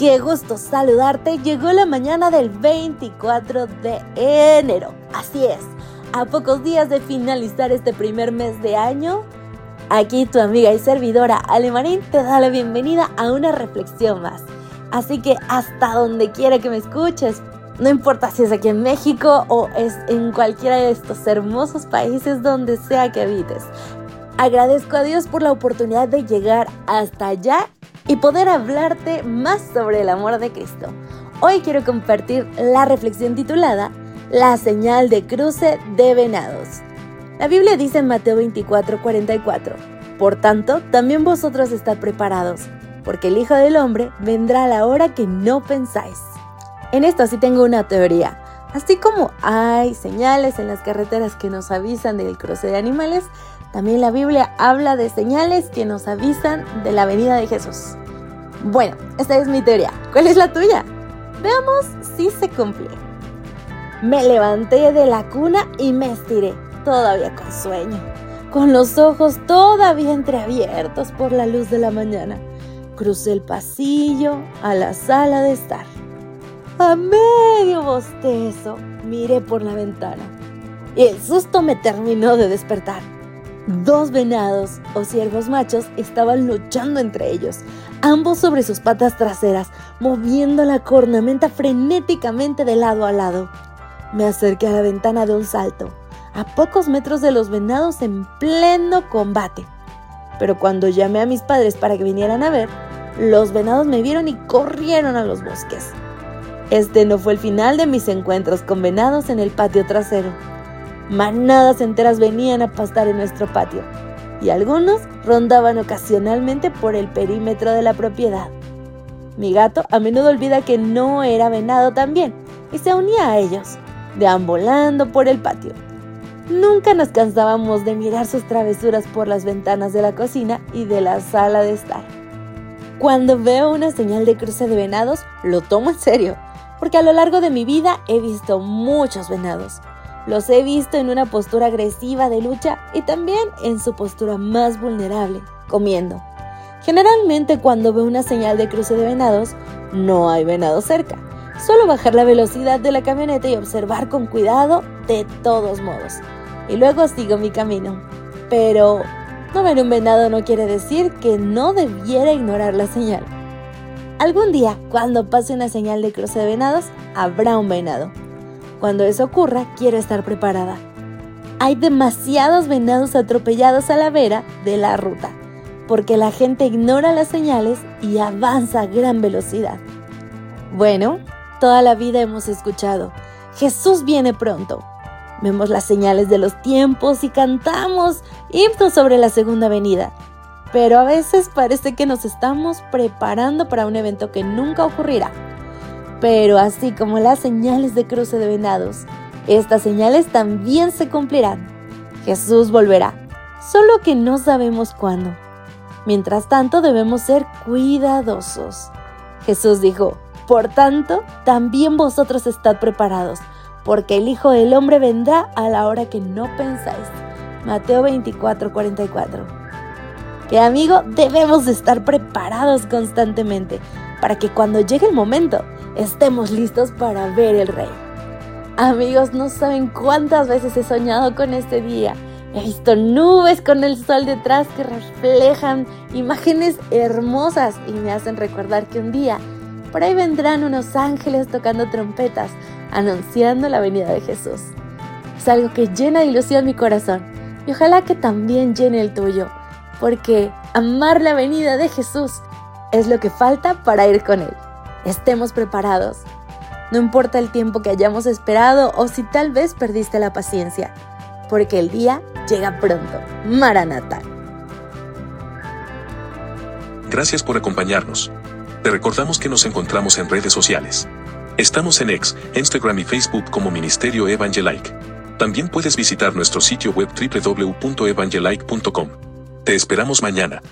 qué gusto saludarte. Llegó la mañana del 24 de enero. Así es, a pocos días de finalizar este primer mes de año, aquí tu amiga y servidora Alemarín te da la bienvenida a una reflexión más. Así que hasta donde quiera que me escuches, no importa si es aquí en México o es en cualquiera de estos hermosos países donde sea que habites. Agradezco a Dios por la oportunidad de llegar hasta allá y poder hablarte más sobre el amor de Cristo. Hoy quiero compartir la reflexión titulada La señal de cruce de venados. La Biblia dice en Mateo 24, 44, Por tanto, también vosotros estad preparados, porque el Hijo del Hombre vendrá a la hora que no pensáis. En esto sí tengo una teoría. Así como hay señales en las carreteras que nos avisan del cruce de animales, también la Biblia habla de señales que nos avisan de la venida de Jesús. Bueno, esta es mi teoría. ¿Cuál es la tuya? Veamos si se cumple. Me levanté de la cuna y me estiré, todavía con sueño, con los ojos todavía entreabiertos por la luz de la mañana. Crucé el pasillo a la sala de estar. A medio bostezo miré por la ventana y el susto me terminó de despertar. Dos venados o ciervos machos estaban luchando entre ellos, ambos sobre sus patas traseras, moviendo la cornamenta frenéticamente de lado a lado. Me acerqué a la ventana de un salto, a pocos metros de los venados en pleno combate. Pero cuando llamé a mis padres para que vinieran a ver, los venados me vieron y corrieron a los bosques. Este no fue el final de mis encuentros con venados en el patio trasero. Manadas enteras venían a pastar en nuestro patio y algunos rondaban ocasionalmente por el perímetro de la propiedad. Mi gato a menudo olvida que no era venado también y se unía a ellos, deambulando por el patio. Nunca nos cansábamos de mirar sus travesuras por las ventanas de la cocina y de la sala de estar. Cuando veo una señal de cruce de venados, lo tomo en serio, porque a lo largo de mi vida he visto muchos venados los he visto en una postura agresiva de lucha y también en su postura más vulnerable, comiendo. Generalmente cuando veo una señal de cruce de venados, no hay venado cerca. Solo bajar la velocidad de la camioneta y observar con cuidado de todos modos. Y luego sigo mi camino. Pero no ver un venado no quiere decir que no debiera ignorar la señal. Algún día, cuando pase una señal de cruce de venados, habrá un venado. Cuando eso ocurra, quiero estar preparada. Hay demasiados venados atropellados a la vera de la ruta, porque la gente ignora las señales y avanza a gran velocidad. Bueno, toda la vida hemos escuchado, Jesús viene pronto. Vemos las señales de los tiempos y cantamos himnos sobre la segunda venida. Pero a veces parece que nos estamos preparando para un evento que nunca ocurrirá. Pero así como las señales de cruce de venados, estas señales también se cumplirán. Jesús volverá, solo que no sabemos cuándo. Mientras tanto debemos ser cuidadosos. Jesús dijo, por tanto, también vosotros estad preparados, porque el Hijo del Hombre vendrá a la hora que no pensáis. Mateo 24, 44. Que amigo, debemos estar preparados constantemente para que cuando llegue el momento estemos listos para ver el rey. Amigos, no saben cuántas veces he soñado con este día. He visto nubes con el sol detrás que reflejan imágenes hermosas y me hacen recordar que un día por ahí vendrán unos ángeles tocando trompetas, anunciando la venida de Jesús. Es algo que llena de ilusión mi corazón y ojalá que también llene el tuyo, porque amar la venida de Jesús es lo que falta para ir con Él estemos preparados. No importa el tiempo que hayamos esperado o si tal vez perdiste la paciencia, porque el día llega pronto. Maranata. Gracias por acompañarnos. Te recordamos que nos encontramos en redes sociales. Estamos en X, Instagram y Facebook como Ministerio Evangelike. También puedes visitar nuestro sitio web www.evangelike.com. Te esperamos mañana.